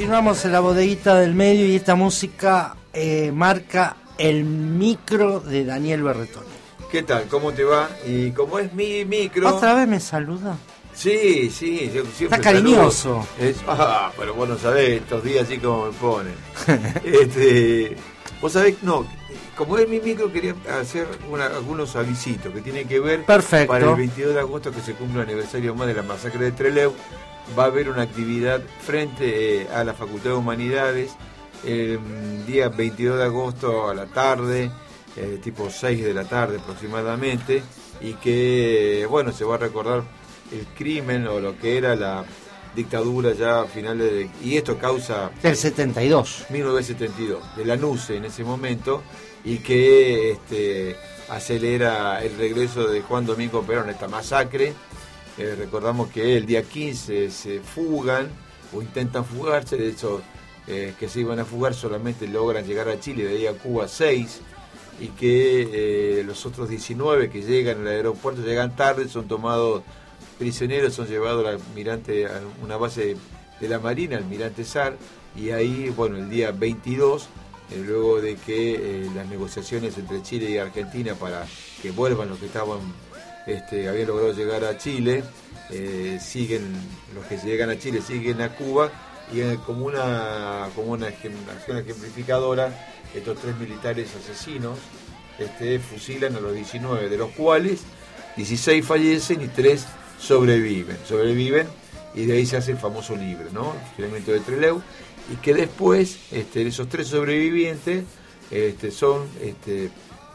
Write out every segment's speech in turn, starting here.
Continuamos en la bodeguita del medio y esta música eh, marca el micro de Daniel Berretoni. ¿Qué tal? ¿Cómo te va? Y como es mi micro... ¿Otra vez me saluda? Sí, sí, yo siempre Está cariñoso. Es, ah, pero vos no sabés, estos días así como me ponen. este, vos sabés, no, como es mi micro, quería hacer algunos avisitos que tienen que ver Perfecto. para el 22 de agosto que se cumple el aniversario más de la masacre de Trelew. Va a haber una actividad frente eh, a la Facultad de Humanidades el día 22 de agosto a la tarde, eh, tipo 6 de la tarde aproximadamente, y que, bueno, se va a recordar el crimen o lo que era la dictadura ya a finales de... Y esto causa... Del 72. 1972, de la NUCE en ese momento, y que este, acelera el regreso de Juan Domingo Perón a esta masacre. Eh, recordamos que el día 15 se fugan o intentan fugarse, de hecho eh, que se iban a fugar solamente logran llegar a Chile, de ahí a Cuba 6, y que eh, los otros 19 que llegan al aeropuerto llegan tarde, son tomados prisioneros, son llevados al almirante a una base de la Marina, almirante SAR, y ahí, bueno, el día 22, eh, luego de que las negociaciones entre Chile y Argentina para que vuelvan los que estaban, este, habían logrado llegar a Chile, siguen, los que llegan a Chile siguen a Cuba, y como una, como una acción ejemplificadora, estos tres militares asesinos este, fusilan a los 19, de los cuales 16 fallecen y 3 sobreviven. Sobreviven y de ahí se hace el famoso libro, ¿no? El de Trelew, y que después este, esos tres sobrevivientes este, son este,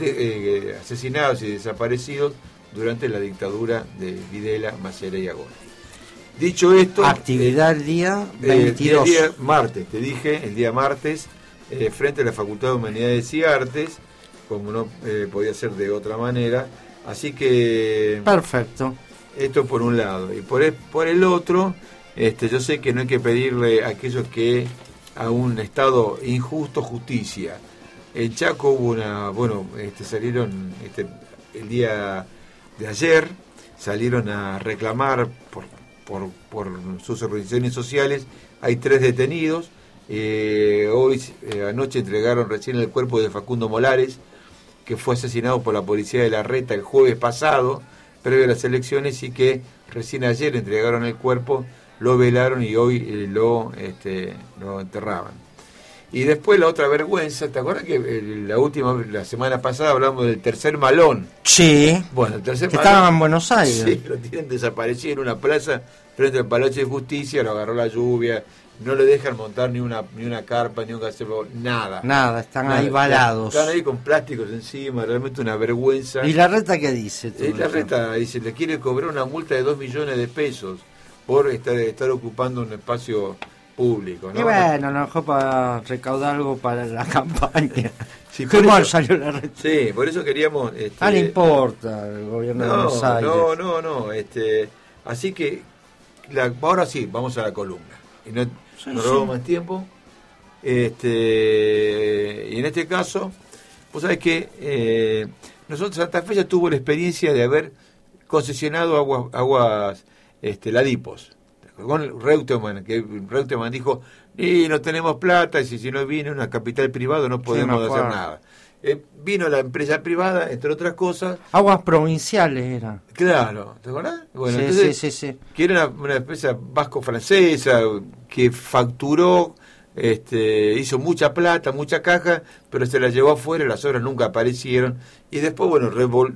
eh, asesinados y desaparecidos durante la dictadura de Videla, Macera y Agón. Dicho esto... Actividad el día 22. el día martes, te dije, el día martes, eh, frente a la Facultad de Humanidades y Artes, como no eh, podía ser de otra manera. Así que... Perfecto. Esto por un lado. Y por el, por el otro, este, yo sé que no hay que pedirle a aquellos que a un Estado injusto justicia. En Chaco hubo una... Bueno, este, salieron este, el día de ayer, salieron a reclamar por por, sus organizaciones sociales. Hay tres detenidos. Eh, hoy, eh, anoche, entregaron recién el cuerpo de Facundo Molares, que fue asesinado por la policía de la Reta el jueves pasado, previo a las elecciones, y que recién ayer entregaron el cuerpo, lo velaron y hoy eh, lo, este, lo enterraban. Y después la otra vergüenza, ¿te acuerdas que la última, la semana pasada hablamos del tercer malón? Sí. Bueno, el tercer malón. Estaba en Buenos Aires. Sí, lo tienen desaparecido en una plaza frente al Palacio de Justicia, lo agarró la lluvia, no le dejan montar ni una ni una carpa, ni un gazebo, nada. Nada, están ahí balados. Están ahí con plásticos encima, realmente una vergüenza. ¿Y la reta qué dice? Y la reta dice, le quiere cobrar una multa de dos millones de pesos por estar, estar ocupando un espacio público. ¿no? Y bueno, lo mejor para recaudar algo para la campaña. Sí, por eso, salió la. Sí, por eso queríamos... Este, ah, no importa el gobierno de Buenos Aires. No, no, no. Este, así que ahora sí, vamos a la columna. Y no, no más tiempo. Este, y en este caso, vos sabés que eh, nosotros Santa Fe ya tuvo la experiencia de haber concesionado aguas, aguas este, ladipos con Reutemann, que Reutemann dijo, y no tenemos plata, y si, no viene una capital privada no podemos hacer nada. Eh, vino la empresa privada, entre otras cosas. Aguas provinciales era. Claro, ¿te acordás? Bueno, sí, sí, sí, Que era una, empresa vasco-francesa que facturó, este, hizo mucha plata, mucha caja, pero se la llevó afuera, las obras nunca aparecieron. Y después, bueno,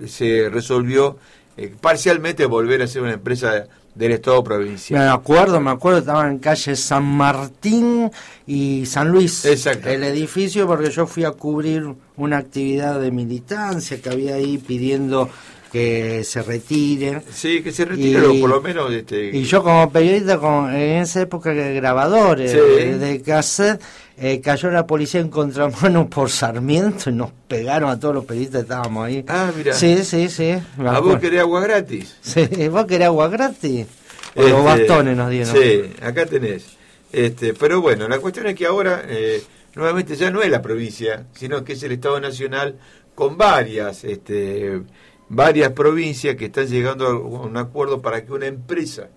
se resolvió eh, parcialmente volver a ser una empresa del Estado provincial. Me acuerdo, me acuerdo, estaba en calle San Martín y San Luis, Exacto. el edificio, porque yo fui a cubrir una actividad de militancia que había ahí pidiendo que se retire. Sí, que se retire, por lo menos. Este, y yo como periodista, con, en esa época grabadores, de, cassette, eh, cayó la policía en contramano por Sarmiento y nos pegaron a todos los periodistas que estábamos ahí. Ah, mira. Sí, sí, sí. ¿A vos querés agua gratis? Sí, ¿vos querés agua gratis? O los este, bastones nos dieron. Sí, acá tenés. Este, pero bueno, la cuestión es que ahora, eh, nuevamente, ya no es la provincia, sino que es el Estado Nacional con varias... este varias provincias que están llegando a un acuerdo para que una empresa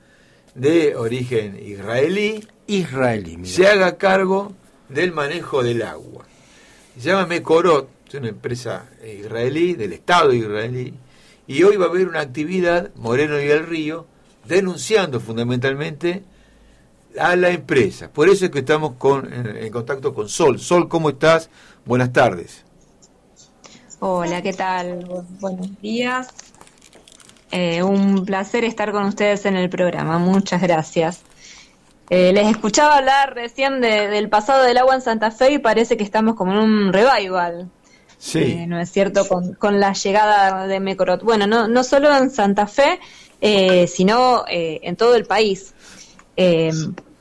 de origen israelí israelí. Se haga cargo del manejo del agua. Se llama Mekorot, es una empresa israelí, del Estado israelí, y hoy va a haber una actividad, Moreno y el Río, denunciando fundamentalmente a la empresa. Por eso es que estamos con, en, contacto con Sol. Sol, ¿cómo estás? Buenas tardes. Hola, ¿qué tal? buenos días. Eh, un placer estar con ustedes en el programa. Muchas gracias. Eh, les escuchaba hablar recién del pasado del agua en Santa Fe y parece que estamos como en un revival. Sí. Eh, ¿No es cierto? Con, la llegada de Mecorot. Bueno, no, no solo en Santa Fe, sino en todo el país.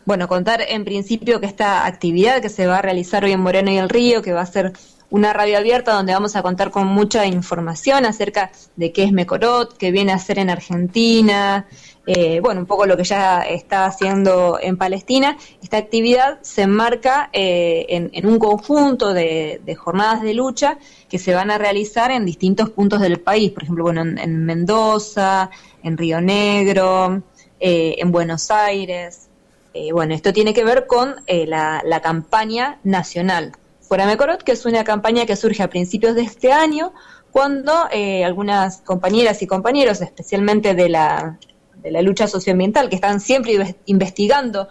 bueno, contar en principio que esta actividad que se va a realizar hoy en Moreno y el Río, que va a ser una radio abierta donde vamos a contar con mucha información acerca de qué es Mecorot, qué viene a hacer en Argentina, eh, bueno, un poco lo que ya está haciendo en Palestina. Esta actividad se enmarca eh, en, un conjunto de, jornadas de lucha que se van a realizar en distintos puntos del país, por ejemplo, bueno, en, Mendoza, en Río Negro, eh, en Buenos Aires. bueno, esto tiene que ver con la, la campaña nacional Fuera Mecorot, que es una campaña que surge a principios de este año, cuando eh, algunas compañeras y compañeros, especialmente de la, de la lucha socioambiental, que están siempre investigando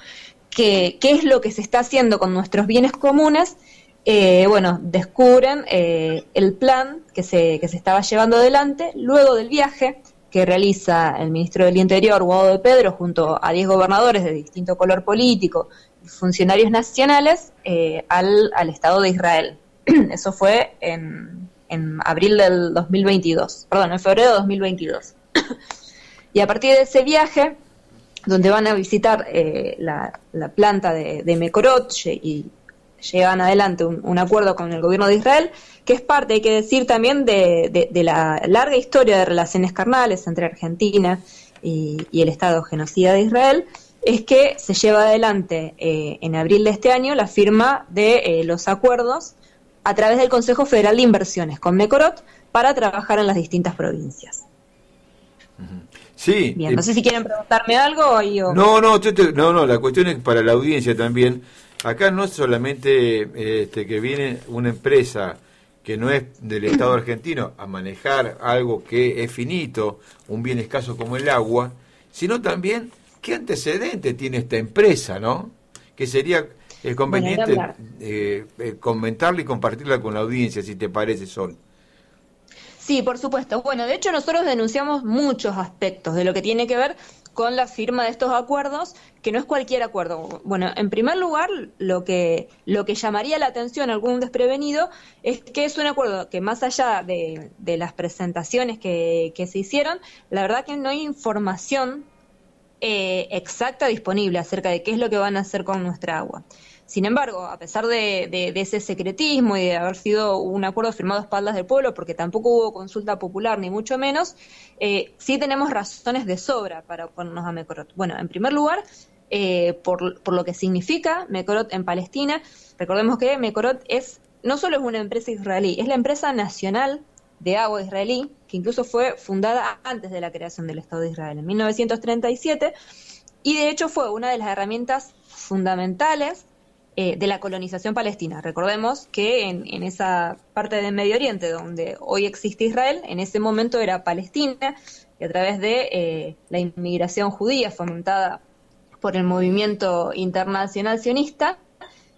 qué, qué es lo que se está haciendo con nuestros bienes comunes, eh, bueno, descubren eh, el plan que se, que se estaba llevando adelante luego del viaje que realiza el ministro del Interior, Guado de Pedro, junto a 10 gobernadores de distinto color político funcionarios nacionales eh, al, al, Estado de Israel. Eso fue en, en, abril del 2022, perdón, en febrero de 2022. y a partir de ese viaje, donde van a visitar eh, la, la, planta de, de Mekorot y llevan adelante un, acuerdo con el gobierno de Israel, que es parte, hay que decir también, de, de, la larga historia de relaciones carnales entre Argentina y, y el Estado genocida de Israel, es que se lleva adelante eh, en abril de este año la firma de eh, los acuerdos a través del Consejo Federal de Inversiones con Mecorot para trabajar en las distintas provincias. Sí. Bien, no sé si quieren preguntarme algo o... No, no, no, no, la cuestión es para la audiencia también. Acá no es solamente este, que viene una empresa que no es del Estado argentino a manejar algo que es finito, un bien escaso como el agua, sino también ¿Qué antecedente tiene esta empresa, no? Que sería eh, conveniente eh, eh, comentarla y compartirla con la audiencia, si te parece, Sol. Sí, por supuesto. Bueno, de hecho nosotros denunciamos muchos aspectos de lo que tiene que ver con la firma de estos acuerdos, que no es cualquier acuerdo. Bueno, en primer lugar, lo que, lo que llamaría la atención a algún desprevenido es que es un acuerdo que más allá de, de las presentaciones que, que se hicieron, la verdad que no hay información eh, exacta disponible acerca de qué es lo que van a hacer con nuestra agua. Sin embargo, a pesar de, ese secretismo y de haber sido un acuerdo firmado a espaldas del pueblo, porque tampoco hubo consulta popular ni mucho menos, eh, sí tenemos razones de sobra para oponernos a Mecorot. Bueno, en primer lugar, eh, por, lo que significa Mecorot en Palestina, recordemos que Mecorot es no solo es una empresa israelí, es la empresa nacional de agua israelí, que incluso fue fundada antes de la creación del Estado de Israel, en 1937, y de hecho fue una de las herramientas fundamentales eh, de la colonización palestina. Recordemos que en, esa parte del Medio Oriente donde hoy existe Israel, en ese momento era Palestina, y a través de eh, la inmigración judía fomentada por el movimiento internacional sionista,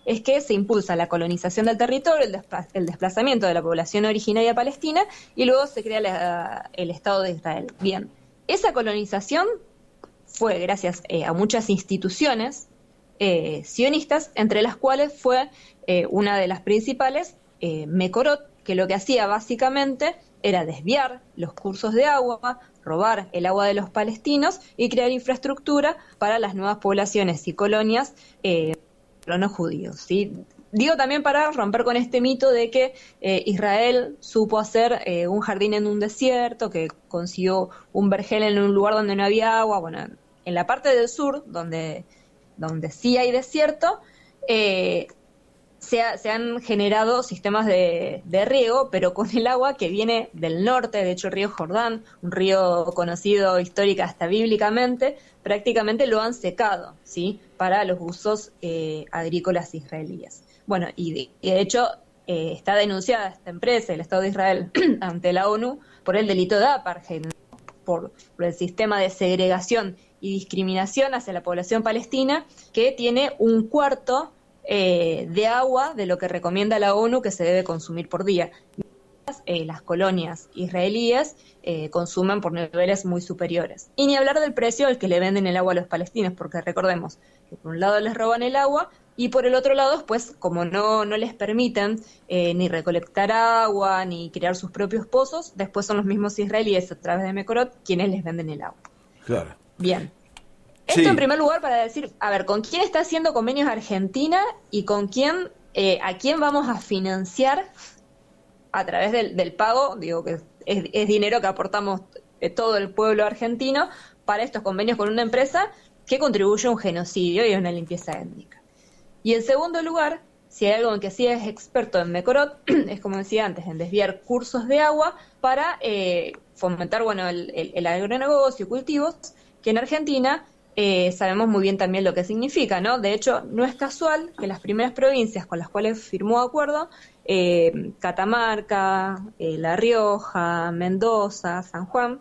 es que se impulsa la colonización del territorio, el, desplazamiento de la población originaria palestina y luego se crea el Estado de Israel. Bien, esa colonización fue gracias eh, a muchas instituciones eh, sionistas, entre las cuales fue eh, una de las principales, Mekorot, que lo que hacía básicamente era desviar los cursos de agua, robar el agua de los palestinos y crear infraestructura para las nuevas poblaciones y colonias no judíos. ¿sí? Digo también para romper con este mito de que eh, Israel supo hacer eh, un jardín en un desierto, que consiguió un vergel en un lugar donde no había agua. Bueno, en la parte del sur, donde, donde sí hay desierto, eh, se, han generado sistemas de, riego, pero con el agua que viene del norte, de hecho el río Jordán, un río conocido histórica hasta bíblicamente, prácticamente lo han secado, ¿sí? Para los usos eh, agrícolas israelíes. Bueno, y de, hecho eh, está denunciada esta empresa, el Estado de Israel, ante la ONU, por el delito de apartheid, por el sistema de segregación y discriminación hacia la población palestina, que tiene un cuarto eh, de agua de lo que recomienda la ONU que se debe consumir por día. Eh, las colonias israelíes eh, consumen por niveles muy superiores. Y ni hablar del precio al que le venden el agua a los palestinos, porque recordemos que por un lado les roban el agua y por el otro lado, pues como no, no les permiten ni recolectar agua ni crear sus propios pozos, después son los mismos israelíes a través de Mekorot quienes les venden el agua. Claro. Bien. Esto en primer lugar para decir, a ver, ¿con quién está haciendo convenios Argentina y con quién, eh, a quién vamos a financiar a través del, pago? Digo que es, dinero que aportamos eh, todo el pueblo argentino para estos convenios con una empresa que contribuye a un genocidio y a una limpieza étnica. Y en segundo lugar, si hay algo en que sí es experto en Mecorot, es como decía antes, en desviar cursos de agua para eh, fomentar bueno, el, el, el agronegocio cultivos, que en Argentina eh, sabemos muy bien también lo que significa, ¿no? De hecho, no es casual que las primeras provincias con las cuales firmó acuerdo, eh, Catamarca, eh, La Rioja, Mendoza, San Juan,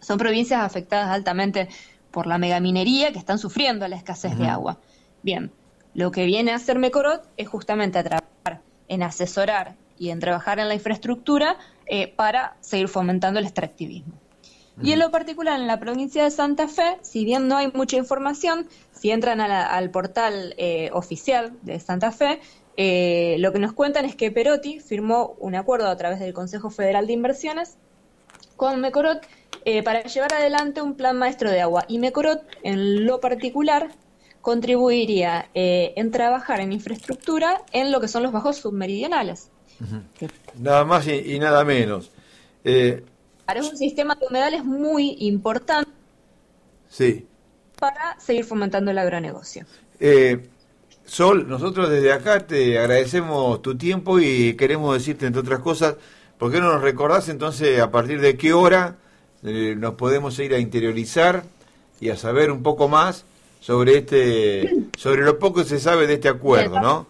son provincias afectadas altamente por la megaminería que están sufriendo la escasez de agua. Bien, lo que viene a hacer Mecorot es justamente a trabajar en asesorar y en trabajar en la infraestructura para seguir fomentando el extractivismo. Y en lo particular, en la provincia de Santa Fe, si bien no hay mucha información, si entran al portal eh, oficial de Santa Fe, eh, lo que nos cuentan es que Perotti firmó un acuerdo a través del Consejo Federal de Inversiones con Mecorot eh, para llevar adelante un plan maestro de agua. Y Mecorot, en lo particular, contribuiría en trabajar en infraestructura en lo que son los bajos submeridionales. Nada más y, nada menos. Es un sistema de humedales muy importante sí. para seguir fomentando el agronegocio. Eh, Sol, nosotros desde acá te agradecemos tu tiempo y queremos decirte, entre otras cosas, ¿por qué no nos recordás entonces a partir de qué hora eh, nos podemos ir a interiorizar y a saber un poco más sobre este sobre lo poco que se sabe de este acuerdo, ¿no?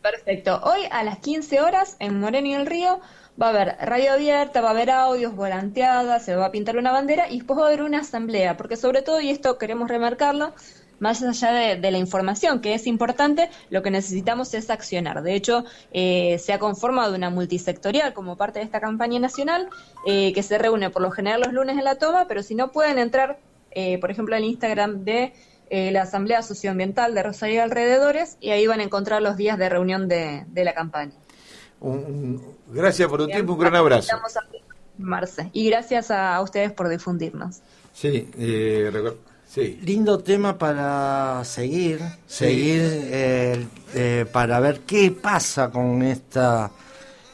Perfecto. Hoy a las 15 horas en Moreno y el Río va a haber radio abierta, va a haber audios, volanteadas, se va a pintar una bandera y después va a haber una asamblea, porque sobre todo, y esto queremos remarcarlo, más allá de, la información, que es importante, lo que necesitamos es accionar. De hecho, eh, se ha conformado una multisectorial como parte de esta campaña nacional, eh, que se reúne por lo general los lunes en la toma, pero si no pueden entrar, eh, por ejemplo, al Instagram de la Asamblea Socioambiental de Rosario y alrededores, y ahí van a encontrar los días de reunión de la campaña. Un, gracias por tu tiempo, un gran abrazo. Marce. Y gracias a ustedes por difundirnos. Sí, eh, sí. Lindo tema para seguir, seguir eh, eh, para ver qué pasa con esta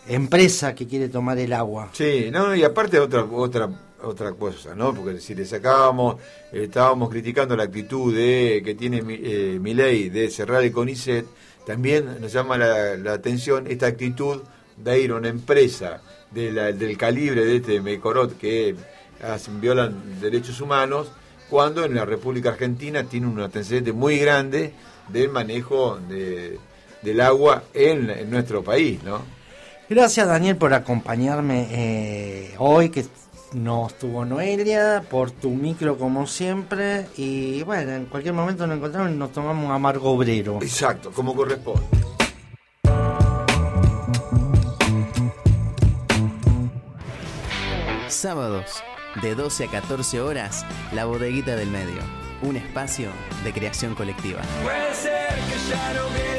empresa que quiere tomar el agua. Sí, no, y aparte otra otra otra cosa, ¿no? Porque si le sacábamos, estábamos criticando la actitud de que tiene mi, ley de cerrar el CONICET, también nos llama la, atención esta actitud de ir a una empresa del calibre de este Mecorot que hacen, violan derechos humanos, cuando en la República Argentina tiene un antecedente muy grande del manejo del agua en, nuestro país, ¿no? Gracias Daniel por acompañarme eh, hoy, que no estuvo Noelia, por tu micro como siempre. Y bueno, en cualquier momento nos encontramos y nos tomamos un amargo obrero. Exacto, como corresponde. Sábados, de 12 a 14 horas, La Bodeguita del Medio. Un espacio de creación colectiva. Puede ser que ya no